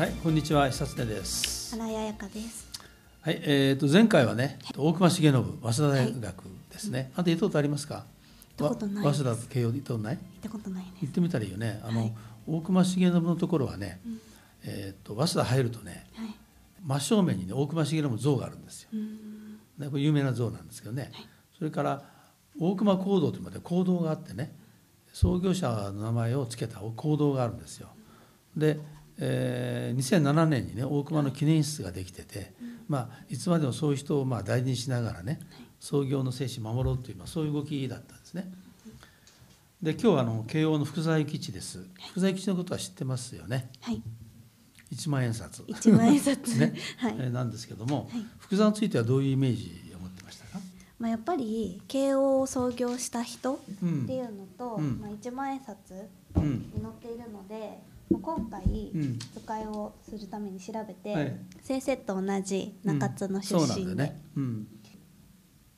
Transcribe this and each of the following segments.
はい、こんにちは、久常です。新井彩香です。はい、えっ、と前回はね、大隈重信、早稲田大学ですね。あと行ったことありますか？行ったことないわです早稲田慶応行ったことない？行ったことないね。行ってみたらいいよね。あの、はい大隈重信のところはね、えっ、と早稲田入るとね、はい。真正面にね大隈重信の像があるんですよ。うん。ね、これ有名な像なんですけどね、それから大隈講堂というまで講堂があってね創業者の名前を付けた講堂があるんですよ。で、えー2007年にね大隈の記念室ができてて、まあ、いつまでもそういう人をまあ大事にしながらね創業の精神を守ろうという、まあ、そういう動きだったんですね。で今日はあの慶応の福沢諭吉です。福沢諭吉のことは知ってますよね。はい。一万円札。一万円札 ね、はいえーなんですけども、はい福沢についてはどういうイメージを持ってましたか？まあやっぱり慶応を創業した人っうんていうのと、うんまあ一万円札うん。に載っているので、まあ今回うん使いをするために調べて、はい先生と同じ中津の出身で、なんね。うん。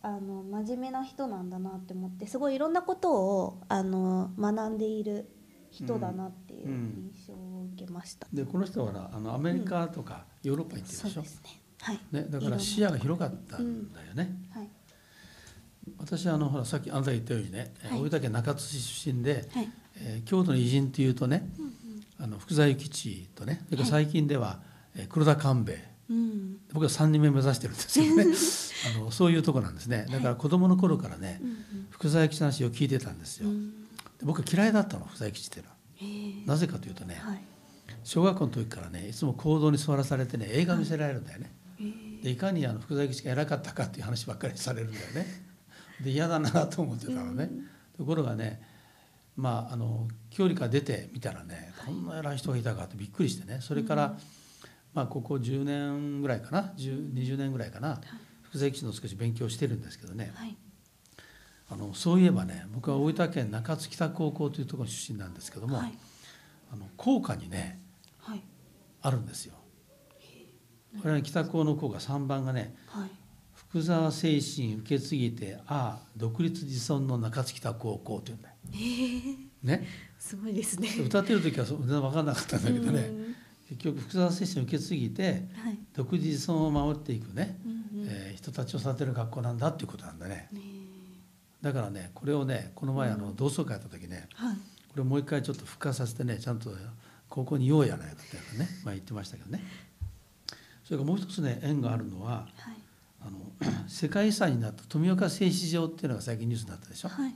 あの真面目な人なんだなって思って、すごいいろんなことをあの学んでいる人だなっていううん印象を受けました。でこの人はなあのアメリカとかヨーロッパに行ってるでしょ？そうですね。はい。ねだから視野が広かったんだよね。はい。私あのほらさっきあなたが言ったようにね、はい大分県中津市出身で、はい。えー京都の偉人っていうとね、うんあの福沢諭吉とね、それから最近では、えー黒田官兵衛。僕は3人目目指してるんですけどね。あのそういうとこなんですね。だから子供の頃からね、うん福沢諭吉の話を聞いてたんですよ、うん。で僕は嫌いだったの福沢諭吉っていうのは。なぜかというとね、はい。小学校の時からねいつも行動に座らされてね映画見せられるんだよね、へえ。でいかにあの福沢諭吉が偉かったかっていう話ばっかりされるんだよね。で嫌だなと思ってたのね、ところがねまああの距離から出てみたらねこんな偉い人がいたかってびっくりしてねそれから、まあここ10年ぐらいかな10 20年ぐらいかな、福沢諭吉の少し勉強してるんですけどねはい。あのそういえばね僕は大分県中津北高校というところ出身なんですけども、はい。あの校歌にねはい。あるんですよ。これはね北高の校歌3番がねはい。「福沢精神受け継ぎてああ独立自尊の中津北高校」というんだえ。ね、すごいですね。歌ってる時はそう全然分かんなかったんだけどねうん結局福沢精神を受け継ぎてはい。独立自尊を守っていくね、うんうん。えー人たちを育てる学校なんだっていうことなんだね。ねだからねこれをねこの前あの同窓会やった時ねえはい。これもう一回ちょっと復活させてねちゃんと高校に言おうやないかってね、まあ、言ってましたけどねそれからもう一つね縁があるのははい。あの 世界遺産になった富岡製糸場っていうのが最近ニュースになったでしょ、はい。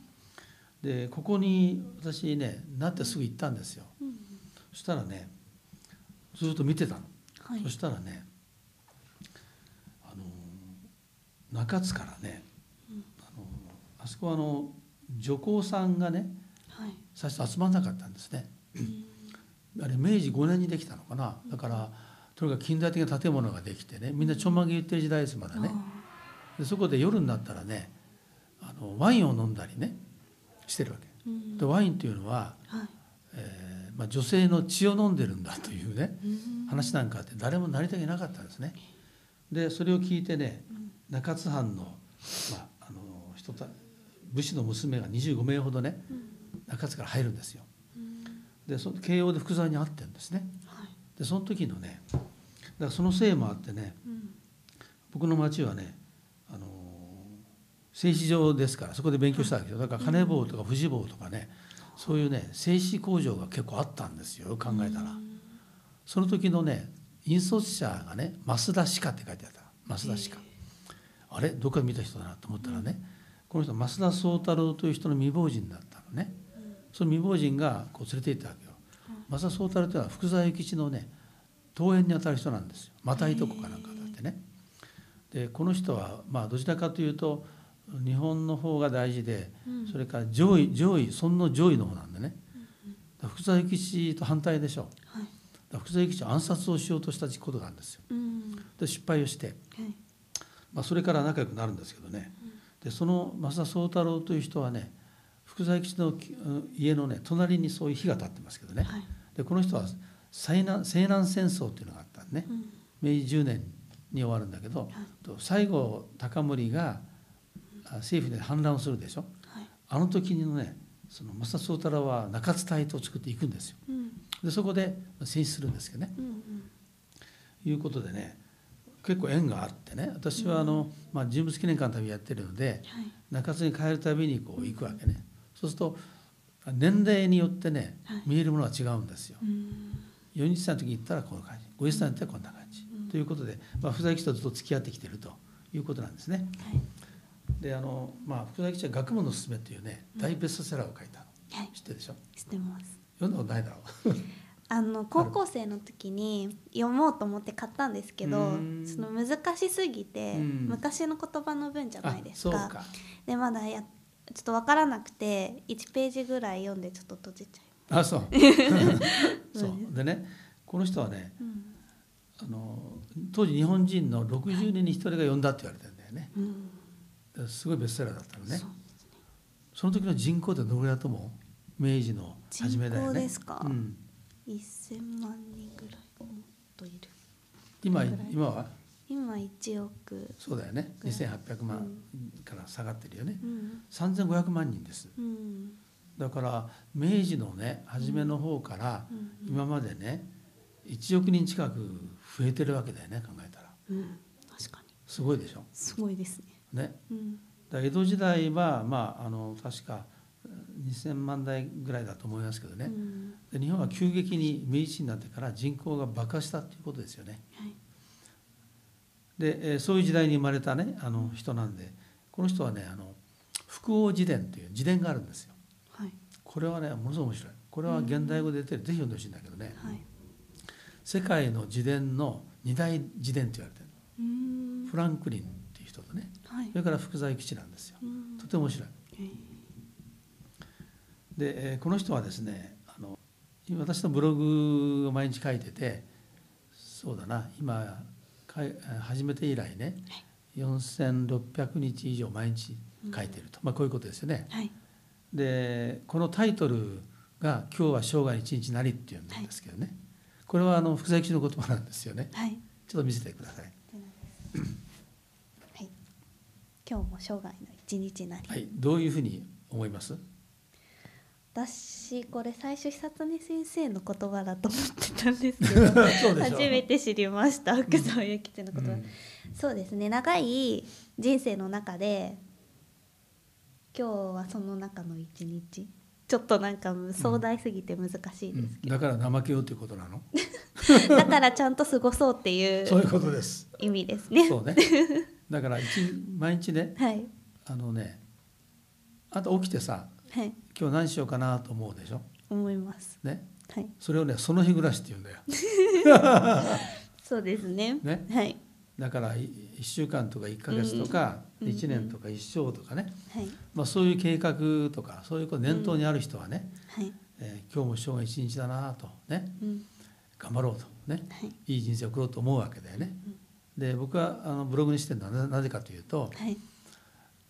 でここに私ねなってすぐ行ったんですよ。うん。そしたらねずっと見てたの、はい。そ。したらねあの中津からねうん。あのあそこはあの女工さんがねはい。最初集まんなかったんですね。うん。あれ明治5年にできたのかな。だからとにかく近代的な建物ができてねみんなちょんまげ言ってる時代ですまだね。でそこで夜になったらねあのワインを飲んだりねしてるわけ。うん。でワインというのは、はい。えーまあ、女性の血を飲んでるんだというねうん。話なんかあって誰もなりたくなかったんですね。でそれを聞いてね中津藩の,、まあ、あの人た武士の娘が25名ほどねうん。中津から入るんですよ。うん。でそ慶応で福沢に会ってるんですね。はい。でその時のねだからそのせいもあってねうん。僕の町はね製糸場ですからそこで勉強したわけですよ。だから金棒とか富士棒とかねそういうね製糸工場が結構あったんですよ考えたら。その時のね引率者がね増田歯科って書いてあった。増田歯科あれ？どっかで見た人だなと思ったらねこの人増田宗太郎という人の未亡人だったのね。その未亡人がこう連れて行ったわけよ。増田宗太郎というのは福沢諭吉のね遠縁にあたる人なんですよ。またいとこかなんかだってね。でこの人はまあどちらかというと日本の方が大事で、うん。それから上位上位そんの上位の方なんでね、だから福沢諭吉と反対でしょ。だかはい。ら福沢諭吉を暗殺をしようとしたことがあるんですよ。うん。で失敗をして、はい。まあ、それから仲良くなるんですけどね。でその増田宗太郎という人はね福沢諭吉の家のね隣にそういう火が立ってますけどね、はい。でこの人は西南西南戦争っていうのがあったんでね、うん。明治10年に終わるんだけど、と西郷隆盛があ政府で反乱をするでしょ。はい。あの時にねその増田宗太郎は中津隊と作っていくんですよ。うん。でそこで戦死するんですけどね。うん。いうことでね結構縁があってね私はあの、まあ、人物記念館の旅やってるのではい。中津に帰るたびにこう行くわけね。そうすると年齢によってねはい。見えるものは違うんですよ。うん。40歳の時に行ったらこの感じ。50歳になったらこんな感じ、ということで、まあ、福沢諭吉とずっと付き合ってきてるということなんですね。はいであの、まあ、福沢諭吉は「学問のすすめ」というね大ベストセラーを書いたの。はい。知ってるでしょ？知ってます。読んだことないだろう。あの高校生の時に読もうと思って買ったんですけどうん。その難しすぎてうん。昔の言葉の文じゃないですか。でまだやちょっと分からなくて1ページぐらい読んでちょっと閉じちゃいあそう。そう。でねこの人はねうん。あの当時日本人の60人に1人が読んだって言われてるんだよね。うんすごいベストセラーだったのね。その時の人口ってどのぐらいだと思う？明治の初めだよね。人口ですか？うん、1000万人ぐらいもっといる。今今は？今1億。そうだよね。ぐらい。2800万から下がってるよね。うん。3500万人です。うん。だから明治のね初めの方からうん。今までね1億人近く増えてるわけだよね考えたら。うん。確かに。すごいでしょ？すごいですねね。うん。だ江戸時代はまああの確か2000万台ぐらいだと思いますけどね、うん。で日本は急激に明治になってから人口が爆破したっていうことですよね。はい。で、えーそういう時代に生まれたねあの人なんでこの人はねあの福王自伝という自伝があるんですよ。はい。これはねものすごい面白い。これは現代語で出てるぜひ読んでほしいんだけどね。はい。世界の自伝の二大自伝と言われてるフランクリンっていう人とねはい。それから福沢諭吉なんですよ。うん。とても面白い。で、えーこの人はですねあの私のブログを毎日書いててそうだな今始めて以来ね4600日以上毎日書いてると、まあ、こういうことですよね。はい。でこのタイトルが「今日は生涯一日なり」っていうんですけどね、これはあの福沢諭吉の言葉なんですよね。はい。ちょっと見せてください。はい今日も生涯の一日なりはい、どういうふうに思います？私これ最初久常先生の言葉だと思ってたんですけど 初めて知りました福沢諭吉の言葉、うんそうですね長い人生の中で今日はその中の一日ちょっとなんか壮大すぎて難しいですけだから怠けようということなの？ど、だからちゃんと過ごそうっていそういううことです。意味ですねそうね。だから一毎日ね、はい。あのね、あと起きてさ、はい。今日何しようかなと思うでしょ？思います。ね、はい。それをねその日暮らしって言うんだよ。そうですね。ね。はい。だからい1週間とか1ヶ月とかうん1年とか一生とかね、はい。まあ、そういう計画とかそういうこと念頭にある人はね、はい。えー今日も生涯一日だなとね。うん。頑張ろうとね。はい。いい人生を送ろうと思うわけだよね。で僕はあのブログにしてるのはななぜかというとはい。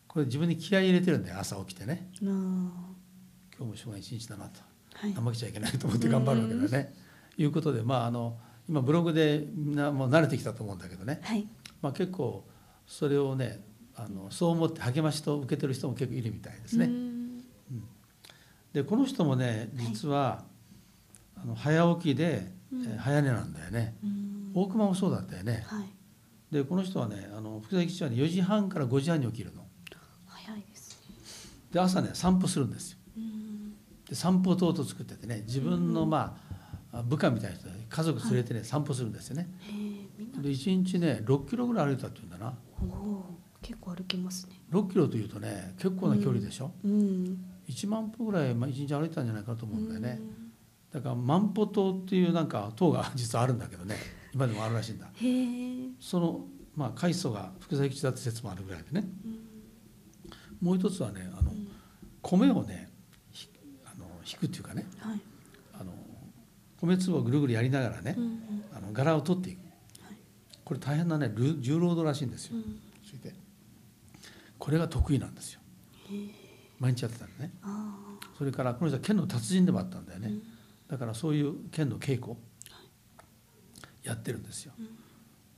これ自分に気合い入れてるんだよ朝起きてね。今日も生涯一日だなと。はい。怠けちゃいけないと思って頑張るわけだよね。いうことでまああの今ブログでみんなもう慣れてきたと思うんだけどね、はい。まあ、結構それをねあのそう思って励ましと受けてる人も結構いるみたいですね。うーん。でこの人もね実は、あの早起きで、うん。えー早寝なんだよね。大熊もそうだったよね。はいでこの人はねあの福沢諭吉はね4時半から5時半に起きるの。早いですねで朝ね散歩するんですよ。で散歩等々作っててね自分のまあ部下みたいな人で家族連れてね、散歩するんですよね。で1日ね6キロぐらい歩いたっていうんだな。結構歩きますね6キロというとね結構な距離でしょ。うん1万歩ぐらいまあ1日歩いたんじゃないかなと思うんだよね。うんだから万歩島っていうなんか塔が実はあるんだけどね今でもあるらしいんだ。へえそのまあ開祖が福沢諭吉だって説もあるぐらいでね。うんもう一つはねあのうん米をねひあの引くっていうかね。はい。あの米粒をぐるぐるやりながらね、うんうん。あの柄を取っていく。はい。これ大変なねル重労働らしいんですよ、うん。これが得意なんですよ。毎日やってたのね。あそれからこの人は剣の達人でもあったんだよね、だからそういう剣の稽古やってるんですよ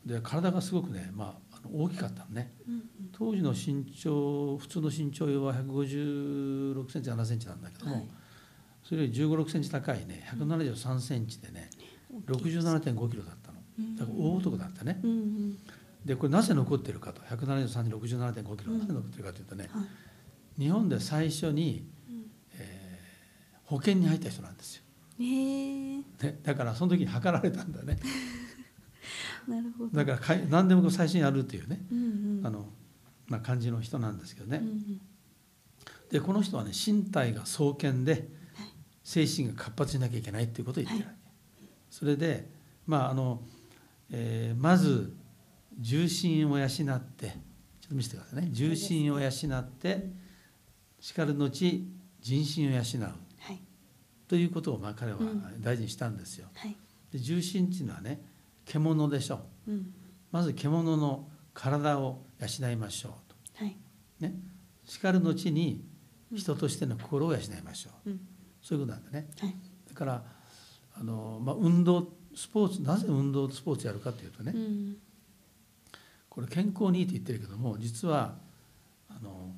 で体がすごくね、まあ、あの大きかったのね。うん当時の身長普通の身長は156センチ7センチなんだけども、はい。それより1 5 6センチ高いね173センチでね67.5キロだったの。うだから大男だったね。うんうん。でこれなぜ残ってるかと173 67.5キロなぜ残ってるかというとね、はい。日本で最初に、えー保険に入った人なんですよ、ね、だからその時に測られたんだね なるほど。だから何でも最初にやるっていうね、うんうん。あのまあ、感じの人なんですけどね、うんうん。でこの人はね身体が壮健で精神が活発になきゃいけないっていうことを言ってるわけ、それでまああの、えーまず重心を養ってちょっと見せてくださいね。重心を養ってしかる後人心を養う。はい。ということをまあ彼はうん。大事にしたんですよ。はい。で重心っていうのはね獣でしょう。うん。まず獣の体を養いましょうはい。と。ね。しかる後に人としての心を養いましょう。うん。そういうことなんだね。はい。だからあの、まあ、運動スポーツなぜ運動スポーツやるかというとね、うん。これ健康にいいと言ってるけども実はあの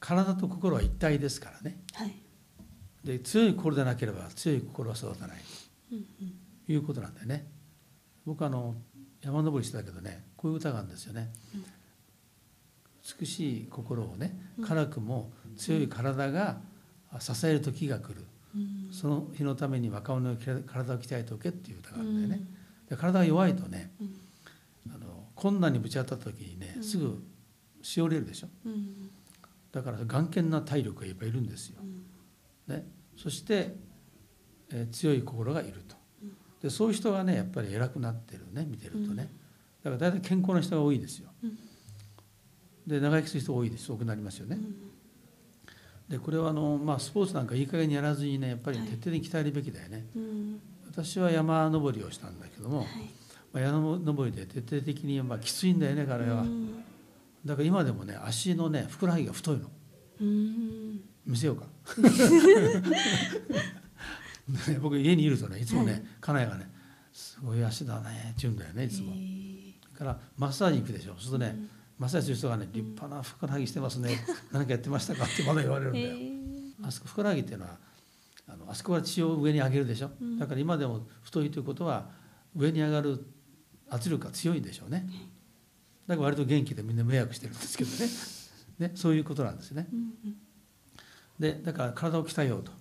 体と心は一体ですからね。はい。で強い心でなければ強い心は育たない。ということなんだよね僕あの山登りしてたけどねこういう歌があるんですよね、美しい心をね辛くも強い体が支える時が来る、うん。その日のために若者の体を鍛えておけっていう歌があるんだよね、うん。で体が弱いとねうん。あの困難にぶち当たった時にねすぐしおれるでしょ。うん。だから眼見な体力がいっぱいいるんですよ、うん。ね、そして、えー強い心がいるとでそういう人がねやっぱり偉くなってるね見てるとね。だから大体健康な人が多いですよ。うん。で長生きする人が多いです。多くなりますよね。うんでこれはあの、まあ、スポーツなんかいい加減にやらずにねやっぱりはい。徹底的に鍛えるべきだよね、うん私は山登りをしたんだけども、はい。まあ、山登りで徹底的にまあきついんだよね彼は、うん。だから今でもね足のねふくらはぎが太いの。うん。見せようか。ね 僕家にいるとねい。つもね、はい家内がね「すごい足だね」って言うんだよねいつも、からマッサージ行くでしょ。そうするとね、うん。マッサージする人がね「立派なふくらはぎしてますね何かやってましたか?」ってまだ言われるんだよ、あそこふくらはぎっていうのはあのあそこから血を上に上げるでしょ、うん。だから今でも太いということは上に上がる圧力が強いんでしょうね。だから割と元気でみんな迷惑してるんですけどね。ねそういうことなんですね。うんうん。でだから体を鍛えようと。は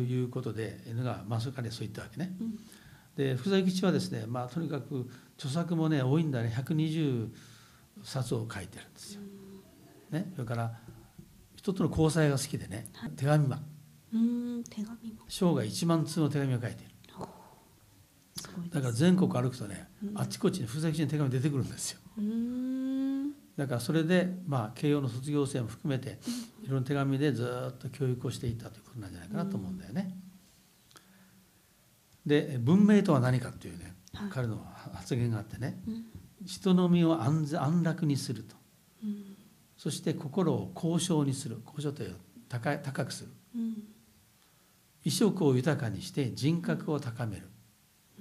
いうことで犬がまあそれからそう言ったわけね。うん。で福沢諭吉はですね、まあ、とにかく著作もね多いんだね。120冊を書いてるんですよ。ね、それから人との交際が好きでね。手紙はうん手紙も生涯1万通の手紙を書いている。だから全国歩くとねうん。あっちこっちに福沢諭吉の手紙出てくるんですよ。だからそれで、まあ、慶応の卒業生も含めていろんな手紙でずっと教育をしていったということなんじゃないかなと思うんだよね。で文明とは何かっていうねはい。彼の発言があってねうん。人の身を安全安楽にすると。うん。そして心を高尚にする。高尚という高い高くする。うん。意食を豊かにして人格を高める。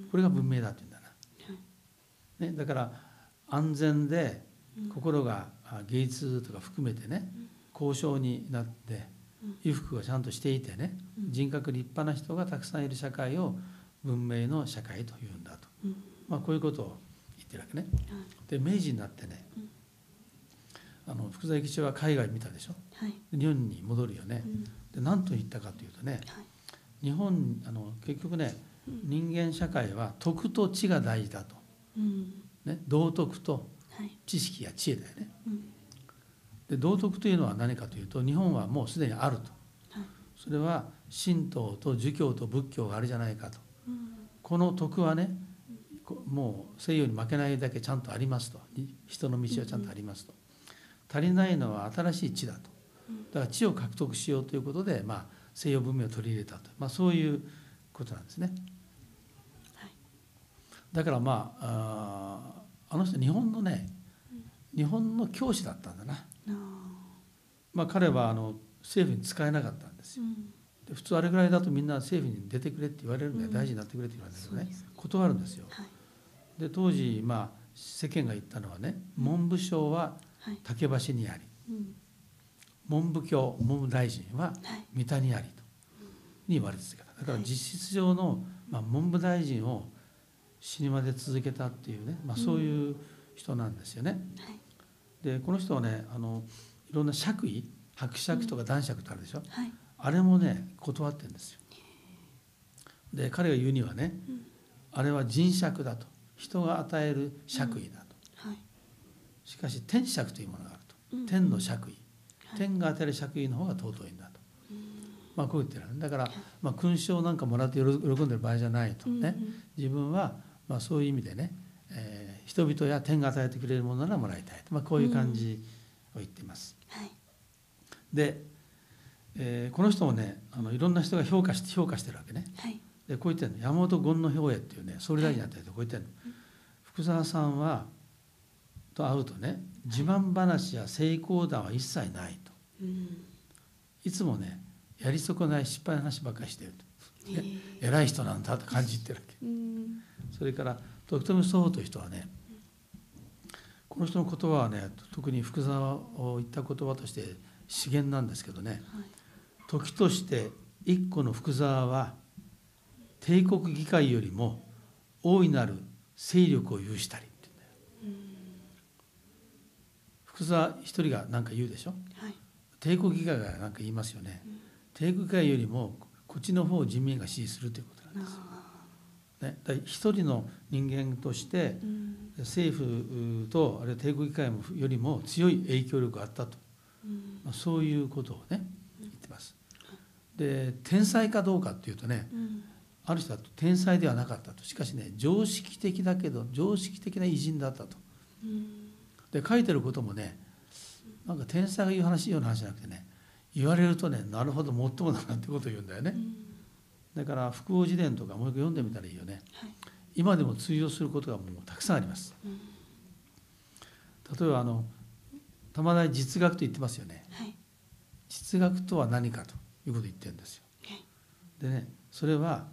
これが文明だっていうんだな、ね、だから安全で心があ芸術とか含めてね高尚になって衣服がちゃんとしていてね人格立派な人がたくさんいる社会を文明の社会というんだと、うん。まあ、こういうことを言ってるわけね。はい。で明治になってねあの福沢諭吉は海外見たでしょ？はい。で日本に戻るよね。う。ん。で何と言ったかというとねはい。日本あの結局ね人間社会は徳と知が大事だと、うん。ね、道徳とはい知識や知恵だよね。うん。で道徳というのは何かというと日本はもうすでにあると。はい。それは神道と儒教と仏教があるじゃないかと。うん。この徳はねこもう西洋に負けないだけちゃんとありますと。人の道はちゃんとありますと。足りないのは新しい知だと。だから知を獲得しようということで、まあ、西洋文明を取り入れたと、まあ、そういうことなんですね。はい。だからまああーあの人日本のね日本の教師だったんだな、まあ、彼はあの政府に使えなかったんですよ。うん。で普通あれぐらいだとみんな政府に出てくれって言われるんだよ、うん。大臣になってくれって言われるんだけどね。断るんですよ。はい。で当時まあ世間が言ったのはね文部省ははい。竹橋にありうん。文部教文部大臣ははい。三田にありとに言われてたから。だから実質上の、まあ、文部大臣を死にまで続けたっていうね、まあ、そういう人なんですよね。はい。でこの人はねあのいろんな爵位伯爵とか男爵ってあるでしょ、はい。あれもね断ってるんですよ。で彼が言うにはね、うん。あれは人爵だと。人が与える爵位だと、はい。しかし天爵というものがあると、うん。天の爵位、はい。天が与える爵位の方が尊いんだと、まあこう言ってるだから、まあ、勲章なんかもらって喜喜んでる場合じゃないとね、うんうん。自分はまあそういう意味でね、えー人々や天が与えてくれるものならもらいたいと、まあ、こういう感じを言っています。はい。で、えーこの人もねあのいろんな人が評価して評価してるわけね。はい。でこう言ってるの。山本権之兵衛っていうね総理大臣だったりとこう言ってるの、福沢さんはと会うとね自慢話や成功談は一切ないと。うん。いつもねやり損ない失敗の話ばっかりしてると、偉い人なんだと感じてるわけ。うんそれから徳富総という人はねこの人の言葉はね特に福沢を言った言葉として資源なんですけどねはい。時として一個の福沢は帝国議会よりも大いなる勢力を有したりって言うんだよ。福沢一人が何か言うでしょ？はい。帝国議会が何か言いますよね。帝国議会よりもこっちの方を人民が支持するということなんです、あね、一人の人間として政府とあるいは帝国議会もよりも強い影響力があったと、うん。まあ、そういうことをね言ってます。で天才かどうかっていうとねうん。ある人は天才ではなかったと。しかしね常識的だけど常識的な偉人だったと。うん。で書いてることもねなんか天才が言う話ような話じゃなくてね言われるとねなるほどもっともだなってことを言うんだよね。うんだから福王自伝とかもう一回読んでみたらいいよね。はい。今でも通用することがもうたくさんあります。うん。例えばあの玉大実学と言ってますよね。はい。実学とは何かということを言ってるんですよ。はい。でねそれは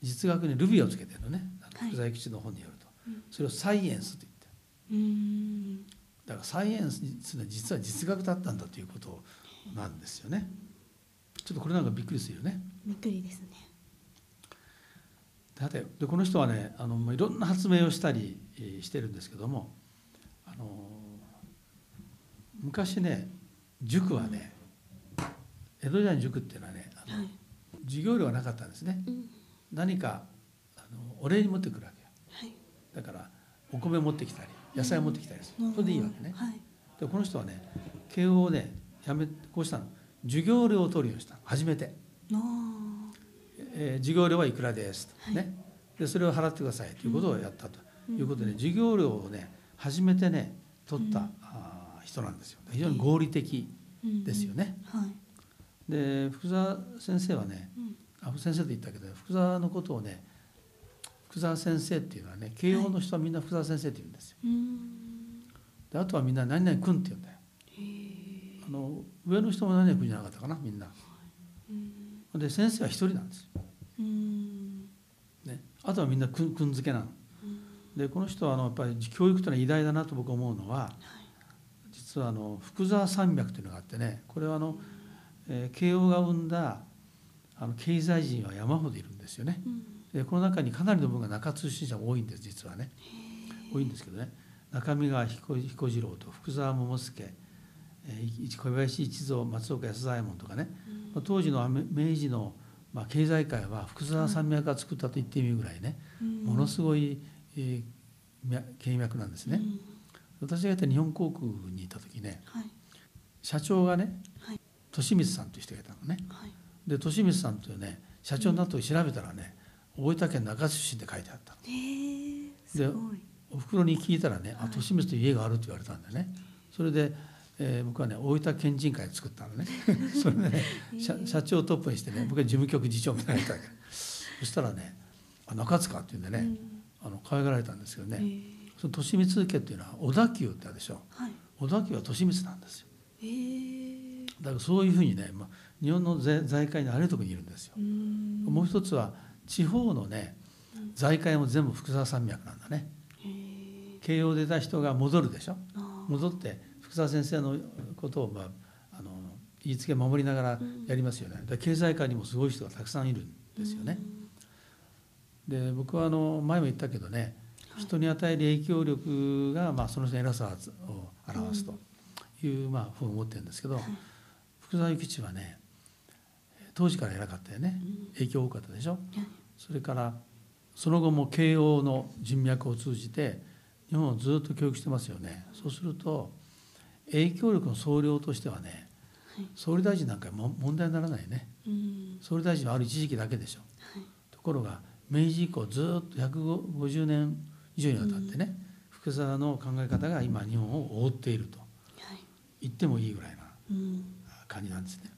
実学にルビをつけてるのね。福沢諭吉の本によると、うん。それをサイエンスと言ってる。うん。だからサイエンスには実は実学だったんだということなんですよね。ちょっとこれなんかびっくりするよね。びっくりですねだってでこの人はねあのまあいろんな発明をしたりえーしてるんですけどもあの昔ね塾はね江戸時代の塾っていうのはねあのはい。授業料がなかったんですね。うん。何かあのお礼に持ってくるわけよ。はい。だからお米持ってきたり野菜持ってきたりする。それでいいわけね。はい。でこの人はね慶応をねやめこうしたの。授業料を取るようにしたの。初めて、あえー授業料はいくらですと、はい。ね。でそれを払ってくださいということをやったということで、授業料をね初めてね取った、うん。あー人なんですよ。非常に合理的ーですよね、うん。はい。で福沢先生はねうん。あ先生と言ったけど福沢のことをね福沢先生っていうのはね慶応の人はみんな福沢先生って言うんですよ。うん。であとはみんな何々君って言うんだよ。あの上の人も何々君じゃなかったかなみんな。うん。で先生は一人なんですよ、うんね、あとはみんな君君付けなの。うん。でこの人はあのやっぱり教育というのは偉大だなと僕思うのははい。実はあの福沢山脈というのがあってねこれはあの、えー慶応が生んだあの経済人は山ほどいるんですよね。うん。でこの中にかなりの分が中通信社が多いんです実はね。多いんですけどね。中見川彦彦次郎と福沢桃助、えー小林一蔵松岡安左衛門とかね、まあ当時の明治の、まあ、経済界は福沢山脈が作ったと言ってみるぐらいね、うん。ものすごい、えー脈経脈なんですね。うん。私がいた日本航空にいた時ねはい。社長がねはい。利光さんという人がいたのね。はい。で利光さんというね社長になった時調べたらね大分県中津出身って書いてあったへえすごい。お袋に聞いたらね「あはい。利光という家がある」って言われたんだよね。それで、えー僕はね大分県人会を作ったのね。それでね社社長をトップにしてね僕は事務局次長みたい。な そしたらね「あ中津か」って言うんでね、あの可愛がられたんですけどね、えその利光家っていうのは小田急ってあるでしょ。はい。小田急は利光なんですよ。へえだからそういうふうにね、まあ、日本の財財界にあるところにいるんですよ。うん。もう一つは地方のね財界も全部福沢山脈なんだね。慶応出た人が戻るでしょ。あ戻って福沢先生のことを、まあ、あの言いつけ守りながらやりますよね。だから経済界にもすごい人がたくさんいるんですよね。で僕はあの前も言ったけどね人に与える影響力がまあその人の偉さを表すというまあふうに思ってるんですけど、福沢諭吉はね当時から偉かったよね影響多かったでしょ。それからその後も慶応の人脈を通じて日本をずっと教育してますよね。そうすると影響力の総量としてはね、総理大臣なんかも問題にならないね、総理大臣はある一時期だけでしょ、ところが明治以降ずっと150年以上にわたってね、福沢の考え方が今日本を覆っていると言ってもいいぐらいな感じなんですね。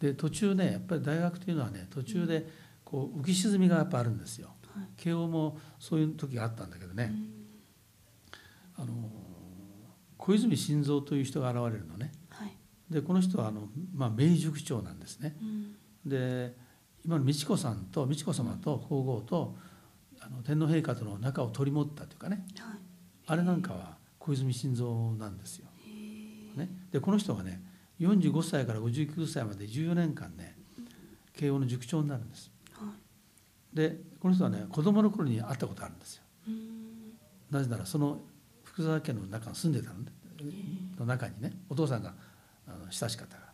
で途中ねやっぱり大学というのはね途中でこう浮き沈みがやっぱあるんですよ。慶応もそういう時があったんだけどね、あの小泉進三という人が現れるのね。でこの人はあの、まあ、明塾長なんですね。で今の美智子さんと美智子様と皇后とあの天皇陛下との仲を取り持ったというかね、あれなんかは小泉進三なんですよ。ね、でこの人がね45歳から59歳まで14年間ね慶応の塾長になるんです。でこの人はね子供の頃に会ったことあるんですよ。なぜならその福沢家の中に住んでたの,、の中にね。お父さんが親しかったから。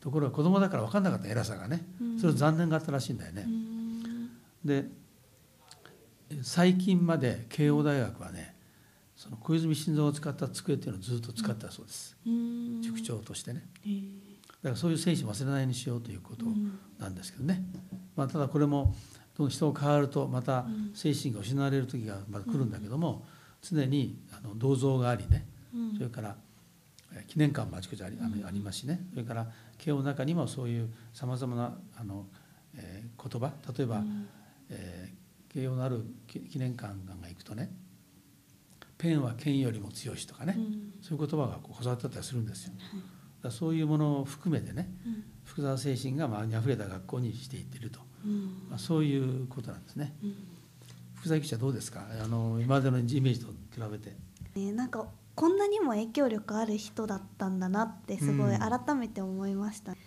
ところが子供だから分かんなかった偉さがねそれ残念があったらしいんだよね。で最近まで慶応大学はねその小泉進三を使った机っていうのをずっと使ったそうです、塾長としてね。だからそういう精神を忘れないようにしようということなんですけどね、まあ、ただこれも人が変わるとまた精神が失われる時がまた来るんだけども常にあの銅像がありね。それから記念館もあちこちありありますしね。それから慶応の中にもそういうさまざまなあの、えー、言葉。例えば、えー、慶応のある記念館が行くとねペンは剣よりも強しとかね、そういう言葉がこう教わってたりするんですよ。だそういうものを含めてね、福沢精神がまあにあふれた学校にしていっていると、まあ、そういうことなんですね。福沢記者どうですか？あの今までのイメージと比べて。ね、なんかこんなにも影響力ある人だったんだなってすごい改めて思いました。うん、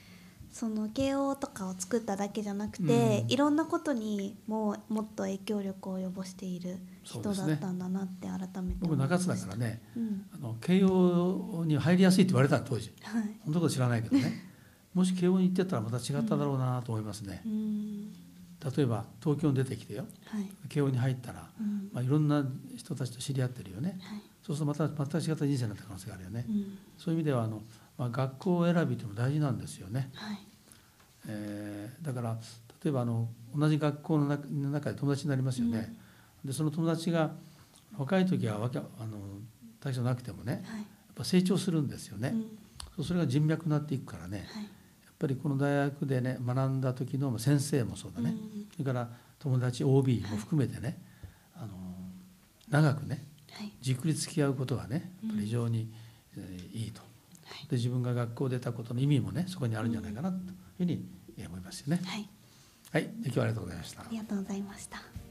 その慶応とかを作っただけじゃなくて、うん、いろんなことにももっと影響力を及ぼしている人だったんだなって改めて思いました。僕中津だからね、うん、あの慶応に入りやすいって言われた当時、はい、本当こと知らないけどねもし慶応に行ってたらまた違っただろうなと思いますね。例えば東京に出てきてよ、はい、慶応に入ったら、まあ、いろんな人たちと知り合ってるよね。はい。そうするとまた全く違った人生になった可能性があるよね、うん、そういう意味ではあの、まあ、学校選びというのも大事なんですよね、はい、えー、だから例えばあの同じ学校の中で友達になりますよね、うん、でその友達が若い時はわけあの大したなくてもね、はい、やっぱ成長するんですよね、うん、それが人脈になっていくからね、ぱりこの大学でね学んだ時の先生もそうだね、それから友達 OB も含めてね、あの長くねじっくり付き合うことがねやっぱり非常に、えー、いいと。で自分が学校出たことの意味もねそこにあるんじゃないかなというふうに思いますよね。はい、はい、今日はありがとうございました。ありがとうございました。